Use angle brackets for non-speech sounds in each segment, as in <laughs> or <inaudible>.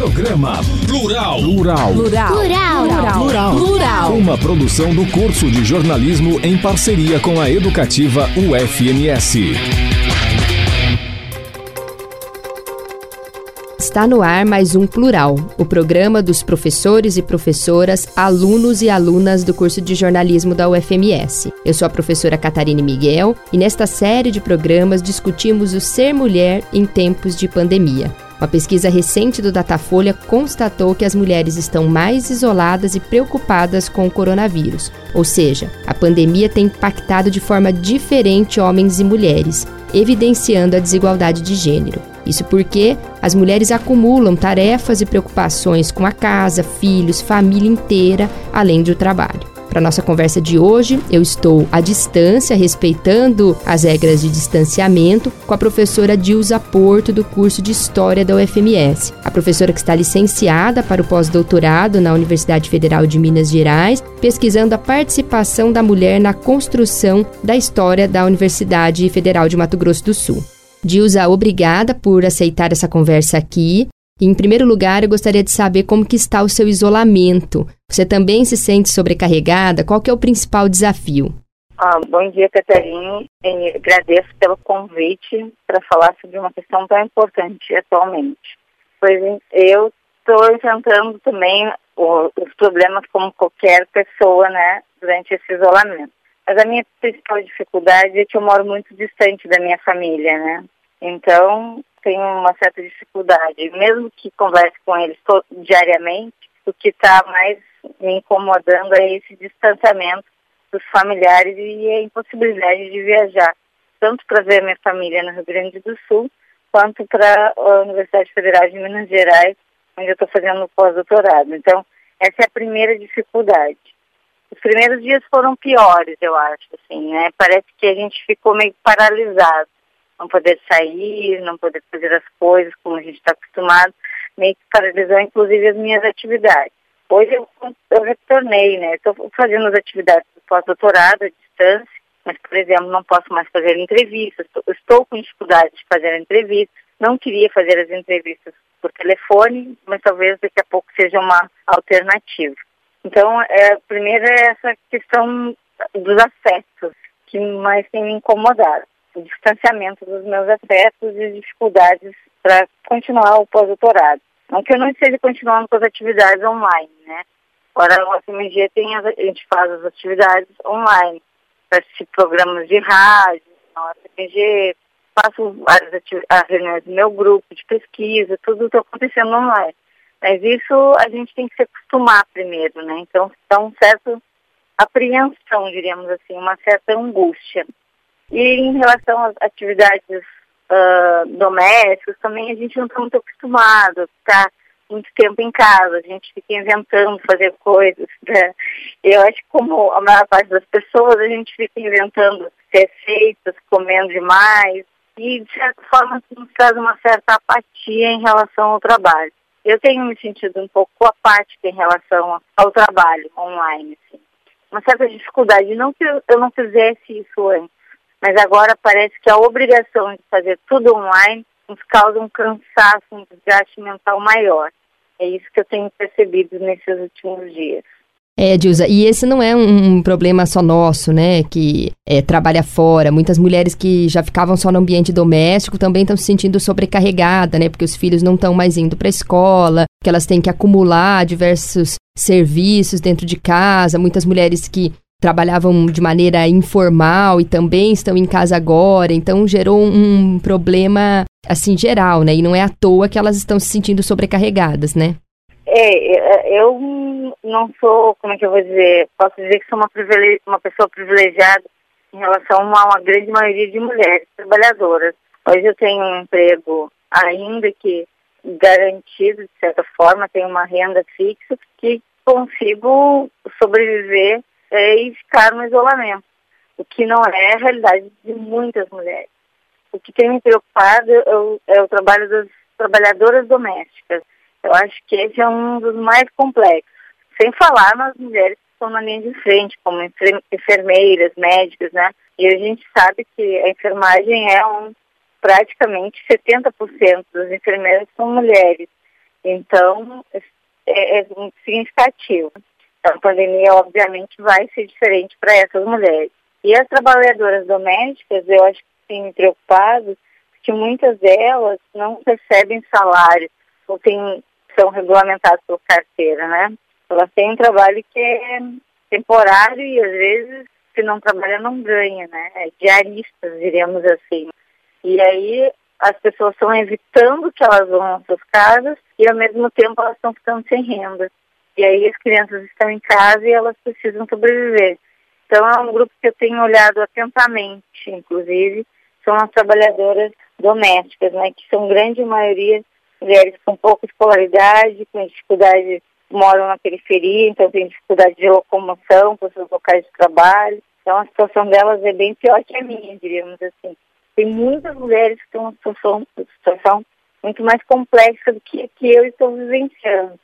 Programa Plural. Plural. Plural. Plural. Plural. Plural. Uma produção do curso de jornalismo em parceria com a educativa UFMS. Está no ar mais um Plural, o programa dos professores e professoras, alunos e alunas do curso de jornalismo da UFMS. Eu sou a professora Catarine Miguel e nesta série de programas discutimos o ser mulher em tempos de pandemia. Uma pesquisa recente do Datafolha constatou que as mulheres estão mais isoladas e preocupadas com o coronavírus, ou seja, a pandemia tem impactado de forma diferente homens e mulheres, evidenciando a desigualdade de gênero. Isso porque as mulheres acumulam tarefas e preocupações com a casa, filhos, família inteira, além do trabalho. Para nossa conversa de hoje, eu estou à distância, respeitando as regras de distanciamento, com a professora Dilza Porto, do curso de História da UFMS. A professora que está licenciada para o pós-doutorado na Universidade Federal de Minas Gerais, pesquisando a participação da mulher na construção da história da Universidade Federal de Mato Grosso do Sul. Dilza, obrigada por aceitar essa conversa aqui. Em primeiro lugar, eu gostaria de saber como que está o seu isolamento. Você também se sente sobrecarregada? Qual que é o principal desafio? Ah, bom dia, Catarina. Agradeço pelo convite para falar sobre uma questão tão importante atualmente. Pois eu estou enfrentando também os problemas como qualquer pessoa, né, durante esse isolamento. Mas a minha principal dificuldade é que eu moro muito distante da minha família, né? Então, tenho uma certa dificuldade. Mesmo que converse com eles diariamente, o que está mais me incomodando é esse distanciamento dos familiares e a impossibilidade de viajar, tanto para ver minha família no Rio Grande do Sul, quanto para a Universidade Federal de Minas Gerais, onde eu estou fazendo o pós-doutorado. Então, essa é a primeira dificuldade. Os primeiros dias foram piores, eu acho, assim, né? Parece que a gente ficou meio paralisado não poder sair, não poder fazer as coisas como a gente está acostumado, meio que paralisou inclusive as minhas atividades. Hoje eu, eu retornei, né? Estou fazendo as atividades do pós-doutorado à distância, mas, por exemplo, não posso mais fazer entrevistas, estou com dificuldade de fazer entrevistas, não queria fazer as entrevistas por telefone, mas talvez daqui a pouco seja uma alternativa. Então, é, primeiro é essa questão dos afetos que mais tem me incomodado o distanciamento dos meus afetos e dificuldades para continuar o pós-doutorado. Não que eu não esteja continuando com as atividades online, né? Agora, o FMG tem, a gente faz as atividades online, para assistir programas de rádio, no FMG, faço várias as reuniões do meu grupo de pesquisa, tudo está acontecendo online. Mas isso a gente tem que se acostumar primeiro, né? Então, está um certo apreensão, diríamos assim, uma certa angústia. E em relação às atividades uh, domésticas, também a gente não está muito acostumado a ficar muito tempo em casa, a gente fica inventando fazer coisas. Né? Eu acho que como a maior parte das pessoas, a gente fica inventando receitas, comendo demais, e de certa forma nos traz uma certa apatia em relação ao trabalho. Eu tenho me sentido um pouco apática em relação ao trabalho online, assim. Uma certa dificuldade, não que eu não fizesse isso antes, mas agora parece que a obrigação de fazer tudo online nos causa um cansaço, um desgaste mental maior. É isso que eu tenho percebido nesses últimos dias. É, Dilza, e esse não é um, um problema só nosso, né, que é, trabalha fora. Muitas mulheres que já ficavam só no ambiente doméstico também estão se sentindo sobrecarregadas, né, porque os filhos não estão mais indo para a escola, que elas têm que acumular diversos serviços dentro de casa. Muitas mulheres que trabalhavam de maneira informal e também estão em casa agora, então gerou um problema assim geral, né? E não é à toa que elas estão se sentindo sobrecarregadas, né? É, eu não sou, como é que eu vou dizer, posso dizer que sou uma, uma pessoa privilegiada em relação a uma grande maioria de mulheres trabalhadoras. Hoje eu tenho um emprego ainda que garantido, de certa forma, tenho uma renda fixa que consigo sobreviver é, e ficar no isolamento, o que não é a realidade de muitas mulheres. O que tem me preocupado é o, é o trabalho das trabalhadoras domésticas. Eu acho que esse é um dos mais complexos. Sem falar nas mulheres que estão na linha de frente, como enfermeiras, médicas, né? E a gente sabe que a enfermagem é um praticamente 70% das enfermeiras são mulheres. Então, é, é significativo. Então, a pandemia, obviamente, vai ser diferente para essas mulheres. E as trabalhadoras domésticas, eu acho que tem me preocupado, que muitas delas não recebem salário ou tem, são regulamentadas por carteira, né? Elas têm um trabalho que é temporário e às vezes se não trabalha não ganha, né? É diaristas, diríamos assim. E aí as pessoas estão evitando que elas vão às suas casas e ao mesmo tempo elas estão ficando sem renda. E aí as crianças estão em casa e elas precisam sobreviver. Então é um grupo que eu tenho olhado atentamente, inclusive, são as trabalhadoras domésticas, né, que são grande maioria mulheres com pouca escolaridade, com dificuldade, moram na periferia, então tem dificuldade de locomoção para seus locais de trabalho. Então a situação delas é bem pior que a minha, diríamos assim. Tem muitas mulheres que estão numa situação, situação muito mais complexa do que, que eu estou vivenciando.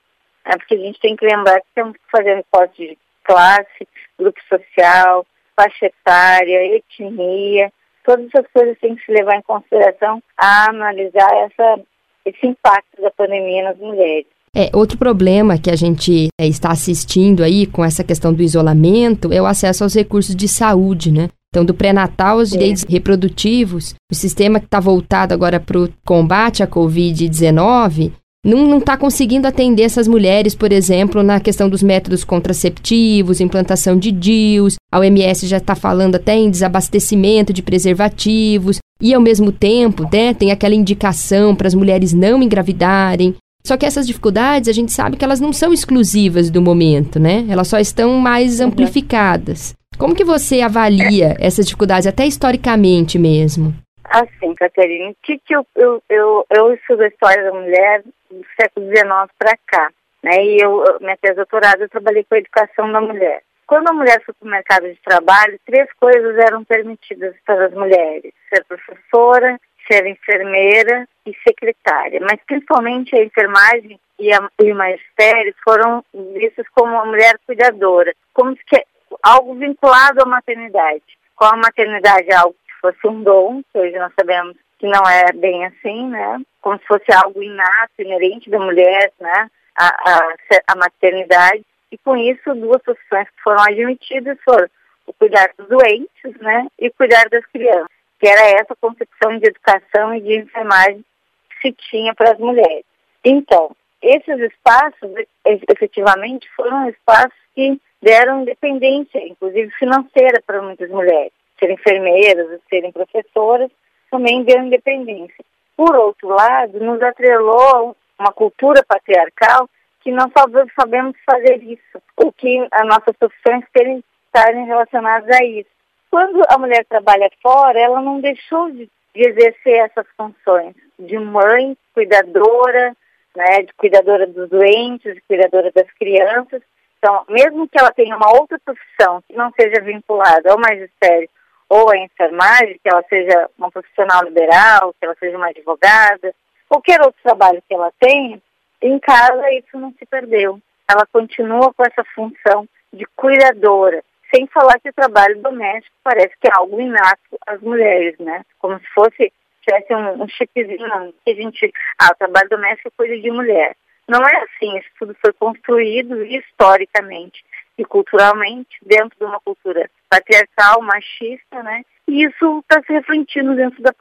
É porque a gente tem que lembrar que temos que fazer recorte de classe, grupo social, faixa etária, etnia, todas essas coisas têm que se levar em consideração a analisar essa, esse impacto da pandemia nas mulheres. É, outro problema que a gente é, está assistindo aí com essa questão do isolamento é o acesso aos recursos de saúde, né? Então, do pré-natal aos direitos é. reprodutivos, o sistema que está voltado agora para o combate à Covid-19 não está conseguindo atender essas mulheres, por exemplo, na questão dos métodos contraceptivos, implantação de DIUs. A OMS já está falando até em desabastecimento de preservativos. E, ao mesmo tempo, né, tem aquela indicação para as mulheres não engravidarem. Só que essas dificuldades, a gente sabe que elas não são exclusivas do momento, né? Elas só estão mais amplificadas. Como que você avalia essas dificuldades, até historicamente mesmo? Assim, Caterina, o que, que eu, eu, eu, eu estudo a história da mulher do século XIX para cá, né? E eu, minha tese de doutorado, eu trabalhei com a educação da mulher. Quando a mulher foi para o mercado de trabalho, três coisas eram permitidas para as mulheres: ser professora, ser enfermeira e secretária. Mas principalmente a enfermagem e, a, e o magistério foram vistos como uma mulher cuidadora, como se algo vinculado à maternidade. Com a maternidade é algo que fosse um dom, que hoje nós sabemos que não é bem assim, né? Como se fosse algo inato, inerente da mulher, né? A, a, a maternidade. E com isso, duas profissões que foram admitidas foram o cuidar dos doentes, né? E cuidar das crianças, que era essa concepção de educação e de enfermagem que se tinha para as mulheres. Então, esses espaços, efetivamente, foram espaços que deram independência, inclusive financeira, para muitas mulheres. Serem enfermeiras, serem professoras, também deu independência. Por outro lado, nos atrelou uma cultura patriarcal que não sabemos fazer isso, o que as nossas profissões terem estarem relacionadas a isso. Quando a mulher trabalha fora, ela não deixou de, de exercer essas funções de mãe, cuidadora, né, de cuidadora dos doentes, de cuidadora das crianças. Então, mesmo que ela tenha uma outra profissão que não seja vinculada ao magistério ou a enfermagem, que ela seja uma profissional liberal, que ela seja uma advogada, qualquer outro trabalho que ela tenha, em casa isso não se perdeu. Ela continua com essa função de cuidadora, sem falar que o trabalho doméstico parece que é algo inato às mulheres, né? Como se fosse, tivesse um, um chipzinho que a gente, ah, o trabalho doméstico é coisa de mulher. Não é assim, isso tudo foi construído historicamente e culturalmente dentro de uma cultura patriarcal, machista, né? E isso está se refletindo dentro da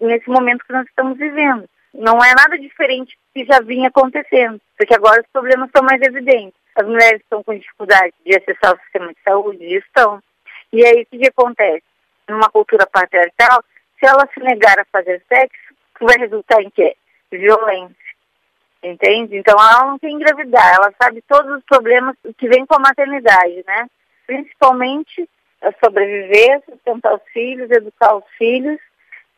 nesse momento que nós estamos vivendo. Não é nada diferente que já vinha acontecendo, porque agora os problemas são mais evidentes. As mulheres estão com dificuldade de acessar o sistema de saúde, estão. E aí o que, que acontece? Numa cultura patriarcal, se ela se negar a fazer sexo, vai resultar em quê? Violência entende? Então ela não tem engravidar, ela sabe todos os problemas que vêm com a maternidade, né? Principalmente sobreviver, sustentar os filhos, educar os filhos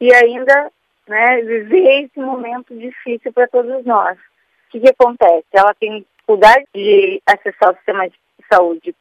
e ainda né, viver esse momento difícil para todos nós. O que, que acontece? Ela tem dificuldade de acessar o sistema de saúde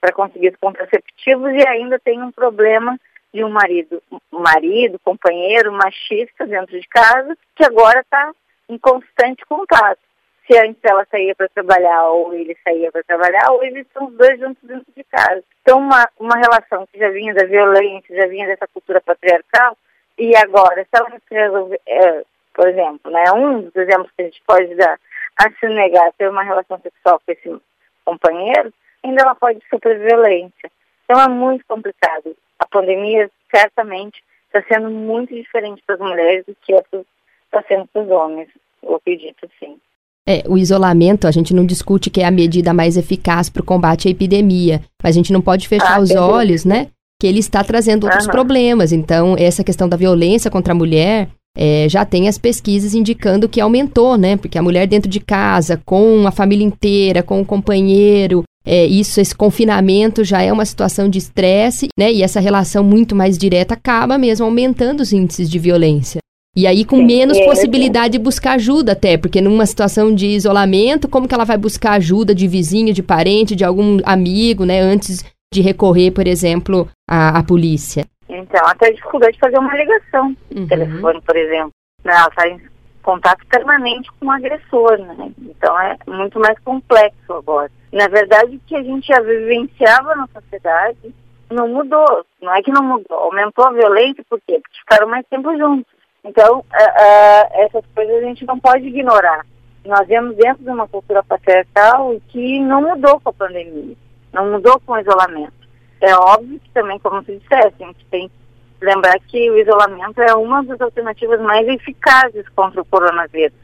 para conseguir os contraceptivos e ainda tem um problema de um marido, marido, companheiro, machista dentro de casa, que agora está em constante contato. Se antes ela saía para trabalhar ou ele saía para trabalhar, ou eles estão os dois juntos dentro de casa. Então, uma, uma relação que já vinha da violência, já vinha dessa cultura patriarcal, e agora, se ela resolver, é, por exemplo, né, um dos exemplos que a gente pode dar, a se negar a ter uma relação sexual com esse companheiro, ainda ela pode sofrer violência. Então é muito complicado. A pandemia certamente está sendo muito diferente para as mulheres do que está sendo para os homens, eu acredito sim. É, o isolamento, a gente não discute que é a medida mais eficaz para o combate à epidemia, mas a gente não pode fechar ah, os olhos, né? Que ele está trazendo outros problemas. Então, essa questão da violência contra a mulher, é, já tem as pesquisas indicando que aumentou, né? Porque a mulher dentro de casa, com a família inteira, com o companheiro, é, isso, esse confinamento já é uma situação de estresse, né? E essa relação muito mais direta acaba mesmo aumentando os índices de violência. E aí com Sim, menos é, possibilidade de buscar ajuda até, porque numa situação de isolamento, como que ela vai buscar ajuda de vizinho, de parente, de algum amigo, né, antes de recorrer, por exemplo, à, à polícia? Então, até a dificuldade de fazer uma ligação uhum. telefone, por exemplo. Né, ela está em contato permanente com o agressor, né? Então é muito mais complexo agora. Na verdade, o que a gente já vivenciava na sociedade não mudou. Não é que não mudou, aumentou a violência, por quê? Porque ficaram mais tempo juntos. Então, uh, uh, essas coisas a gente não pode ignorar. Nós vemos dentro de uma cultura patriarcal que não mudou com a pandemia, não mudou com o isolamento. É óbvio que também, como você disseste, a gente tem que lembrar que o isolamento é uma das alternativas mais eficazes contra o coronavírus.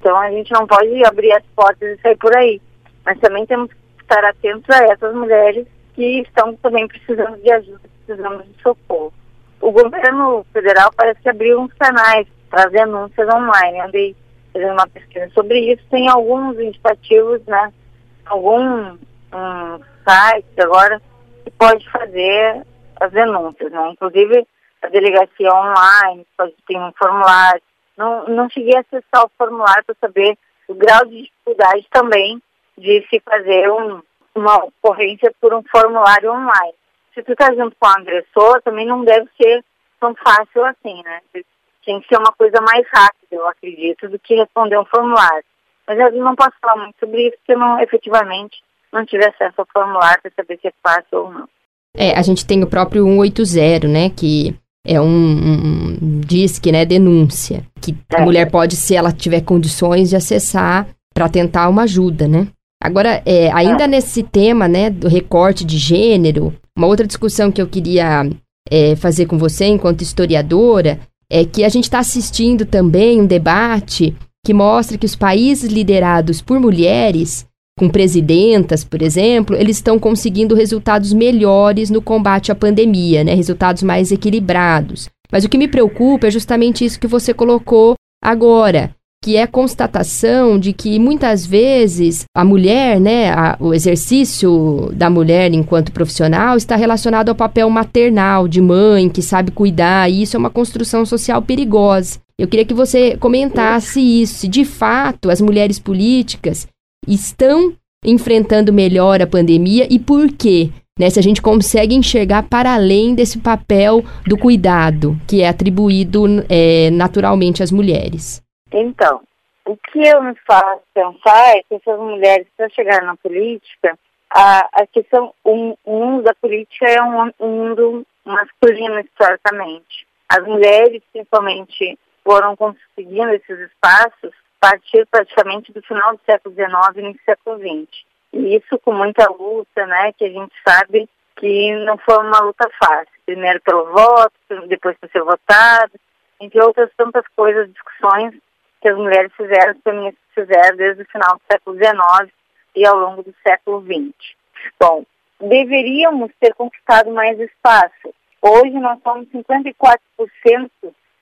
Então, a gente não pode abrir as portas e sair por aí. Mas também temos que estar atentos a essas mulheres que estão também precisando de ajuda, precisando de socorro o governo federal parece que abriu uns canais para denúncias online. Andei fazendo uma pesquisa sobre isso. Tem alguns indicativos, né? Algum um site agora que pode fazer as denúncias, né? Inclusive a delegacia online, pode ter um formulário. Não, não cheguei a acessar o formulário para saber o grau de dificuldade também de se fazer um, uma ocorrência por um formulário online se tu tá junto com o agressor, também não deve ser tão fácil assim, né? Tem que ser uma coisa mais rápida, eu acredito, do que responder um formulário. Mas eu não posso falar muito sobre isso, porque eu não, efetivamente, não tive acesso ao formulário para saber se é fácil ou não. É, a gente tem o próprio 180, né, que é um, um, um disque, né, denúncia, que é. a mulher pode, se ela tiver condições de acessar para tentar uma ajuda, né? Agora, é, ainda é. nesse tema, né, do recorte de gênero, uma outra discussão que eu queria é, fazer com você, enquanto historiadora, é que a gente está assistindo também um debate que mostra que os países liderados por mulheres, com presidentas, por exemplo, eles estão conseguindo resultados melhores no combate à pandemia, né? Resultados mais equilibrados. Mas o que me preocupa é justamente isso que você colocou agora, que é a constatação de que muitas vezes a mulher, né, a, o exercício da mulher enquanto profissional está relacionado ao papel maternal, de mãe, que sabe cuidar, e isso é uma construção social perigosa. Eu queria que você comentasse isso, se de fato as mulheres políticas estão enfrentando melhor a pandemia e por quê? Né, se a gente consegue enxergar para além desse papel do cuidado que é atribuído é, naturalmente às mulheres. Então, o que eu me faço pensar é que essas mulheres, para chegar na política, a, a questão, o, o mundo da política é um, um mundo masculino historicamente. As mulheres, principalmente, foram conseguindo esses espaços a partir praticamente do final do século XIX e no século XX. E isso com muita luta, né, que a gente sabe que não foi uma luta fácil. Primeiro pelo voto, depois por ser votado, entre outras tantas coisas, discussões que as mulheres fizeram, as feministas fizeram desde o final do século XIX e ao longo do século XX. Bom, deveríamos ter conquistado mais espaço. Hoje nós somos 54%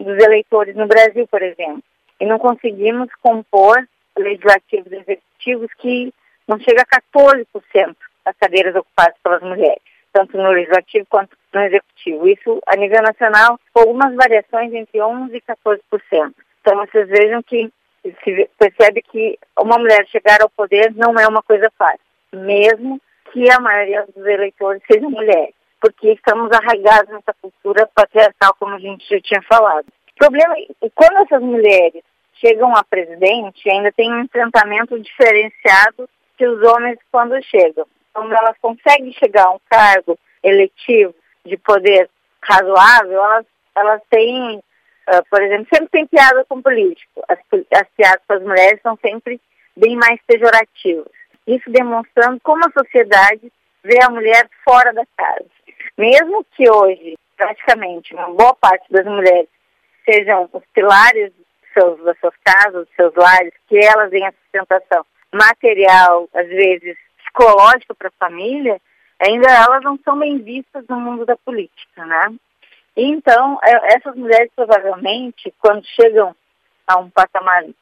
dos eleitores no Brasil, por exemplo, e não conseguimos compor legislativos e executivos que não chega a 14% das cadeiras ocupadas pelas mulheres, tanto no legislativo quanto no executivo. Isso a nível nacional, com algumas variações entre 11% e 14%. Então vocês vejam que se percebe que uma mulher chegar ao poder não é uma coisa fácil, mesmo que a maioria dos eleitores sejam mulheres, porque estamos arraigados nessa cultura patriarcal, como a gente já tinha falado. O problema é quando essas mulheres chegam a presidente, ainda tem um enfrentamento diferenciado que os homens quando chegam. Quando elas conseguem chegar a um cargo eletivo de poder razoável, elas, elas têm Uh, por exemplo, sempre tem piada com político. As, as piadas com as mulheres são sempre bem mais pejorativas. Isso demonstrando como a sociedade vê a mulher fora da casa. Mesmo que hoje, praticamente, uma boa parte das mulheres sejam os pilares seus, das suas casas, dos seus lares, que elas têm a sustentação material, às vezes psicológica para a família, ainda elas não são bem vistas no mundo da política, né? Então, é, essas mulheres provavelmente, quando chegam a um patamar de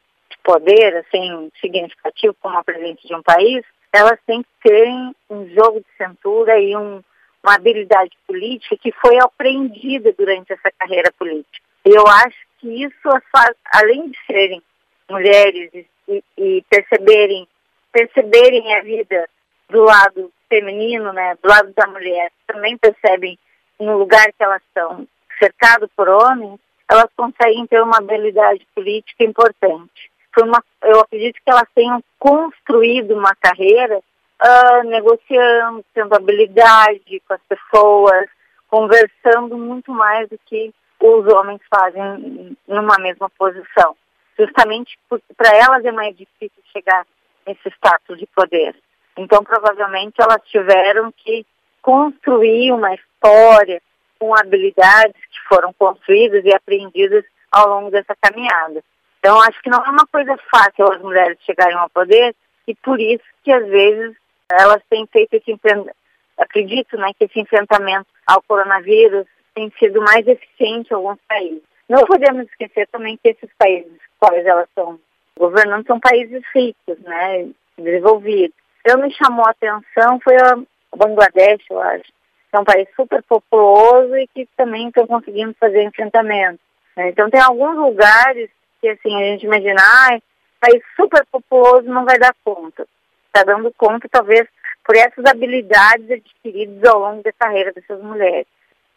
poder, assim, significativo como a presidente de um país, elas têm que terem um jogo de cintura e um, uma habilidade política que foi aprendida durante essa carreira política. Eu acho que isso faz, além de serem mulheres e, e perceberem perceberem a vida do lado feminino, né, do lado da mulher, também percebem no lugar que elas estão, cercado por homens, elas conseguem ter uma habilidade política importante. Uma, eu acredito que elas tenham construído uma carreira uh, negociando, tendo habilidade com as pessoas, conversando muito mais do que os homens fazem numa mesma posição. Justamente para elas é mais difícil chegar nesse status de poder. Então, provavelmente, elas tiveram que construir uma história com habilidades que foram construídas e aprendidas ao longo dessa caminhada. Então, acho que não é uma coisa fácil as mulheres chegarem ao poder e por isso que, às vezes, elas têm feito esse enfrentamento, acredito né, que esse enfrentamento ao coronavírus tem sido mais eficiente em alguns países. Não podemos esquecer também que esses países quais elas estão governando são países ricos, né, desenvolvidos. Eu me chamou a atenção foi a Bangladesh, eu acho. É um país super populoso e que também estão conseguindo fazer enfrentamento. Né? Então tem alguns lugares que assim a gente imagina, ah, país super populoso não vai dar conta. Está dando conta talvez por essas habilidades adquiridas ao longo da carreira dessas mulheres.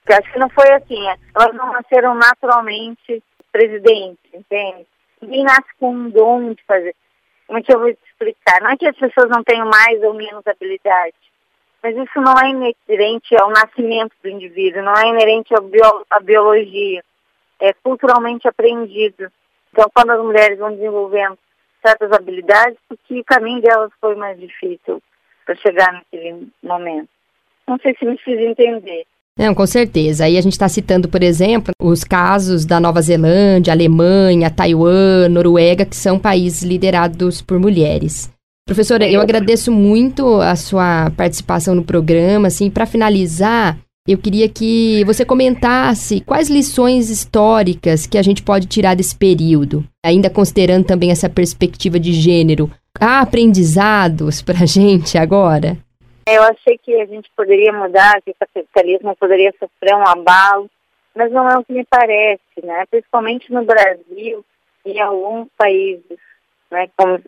Porque acho que não foi assim, é, elas não nasceram naturalmente presidentes, entende? Ninguém nasce com um dom de fazer. Como é que eu vou te explicar? Não é que as pessoas não tenham mais ou menos habilidade, mas isso não é inerente ao nascimento do indivíduo, não é inerente à biologia. É culturalmente aprendido. Então, quando as mulheres vão desenvolvendo certas habilidades, porque o caminho delas foi mais difícil para chegar naquele momento. Não sei se me fiz entender. Não, com certeza. Aí a gente está citando, por exemplo, os casos da Nova Zelândia, Alemanha, Taiwan, Noruega, que são países liderados por mulheres. Professora, eu agradeço muito a sua participação no programa. Assim, para finalizar, eu queria que você comentasse quais lições históricas que a gente pode tirar desse período, ainda considerando também essa perspectiva de gênero. Há aprendizados para a <laughs> gente agora? Eu achei que a gente poderia mudar, que o capitalismo poderia sofrer um abalo, mas não é o que me parece, né? Principalmente no Brasil e em alguns países, né? Como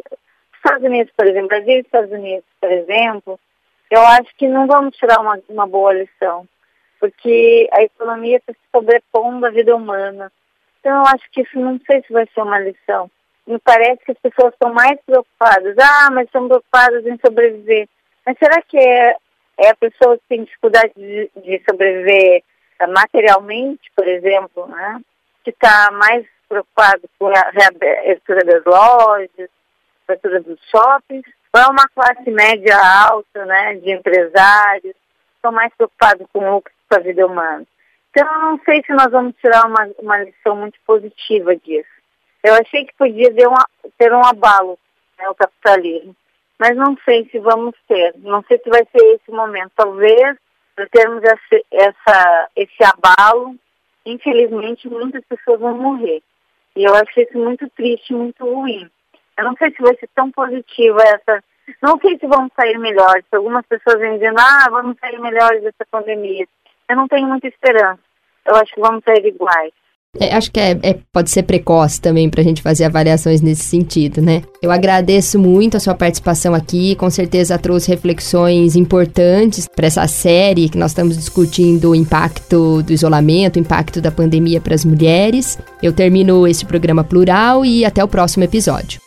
Estados Unidos, por exemplo, Brasil e Estados Unidos, por exemplo, eu acho que não vamos tirar uma, uma boa lição, porque a economia está se sobrepondo à vida humana. Então eu acho que isso não sei se vai ser uma lição. Me parece que as pessoas estão mais preocupadas. Ah, mas estão preocupadas em sobreviver. Mas será que é, é a pessoa que tem dificuldade de, de sobreviver uh, materialmente, por exemplo, né? que está mais preocupado com a reabertura das lojas, abertura dos shoppings, ou é uma classe média alta, né, de empresários, estão mais preocupados com o lucro da vida humana. Então, eu não sei se nós vamos tirar uma, uma lição muito positiva disso. Eu achei que podia ter, uma, ter um abalo, né, o capitalismo mas não sei se vamos ter, não sei se vai ser esse momento. Talvez, para termos essa, essa, esse abalo, infelizmente muitas pessoas vão morrer. E eu acho isso muito triste, muito ruim. Eu não sei se vai ser tão positiva essa. Não sei se vamos sair melhores. Algumas pessoas vêm dizendo, ah, vamos sair melhores dessa pandemia. Eu não tenho muita esperança. Eu acho que vamos sair iguais. É, acho que é, é, pode ser precoce também para a gente fazer avaliações nesse sentido, né? Eu agradeço muito a sua participação aqui, com certeza trouxe reflexões importantes para essa série que nós estamos discutindo o impacto do isolamento, o impacto da pandemia para as mulheres. Eu termino esse programa plural e até o próximo episódio.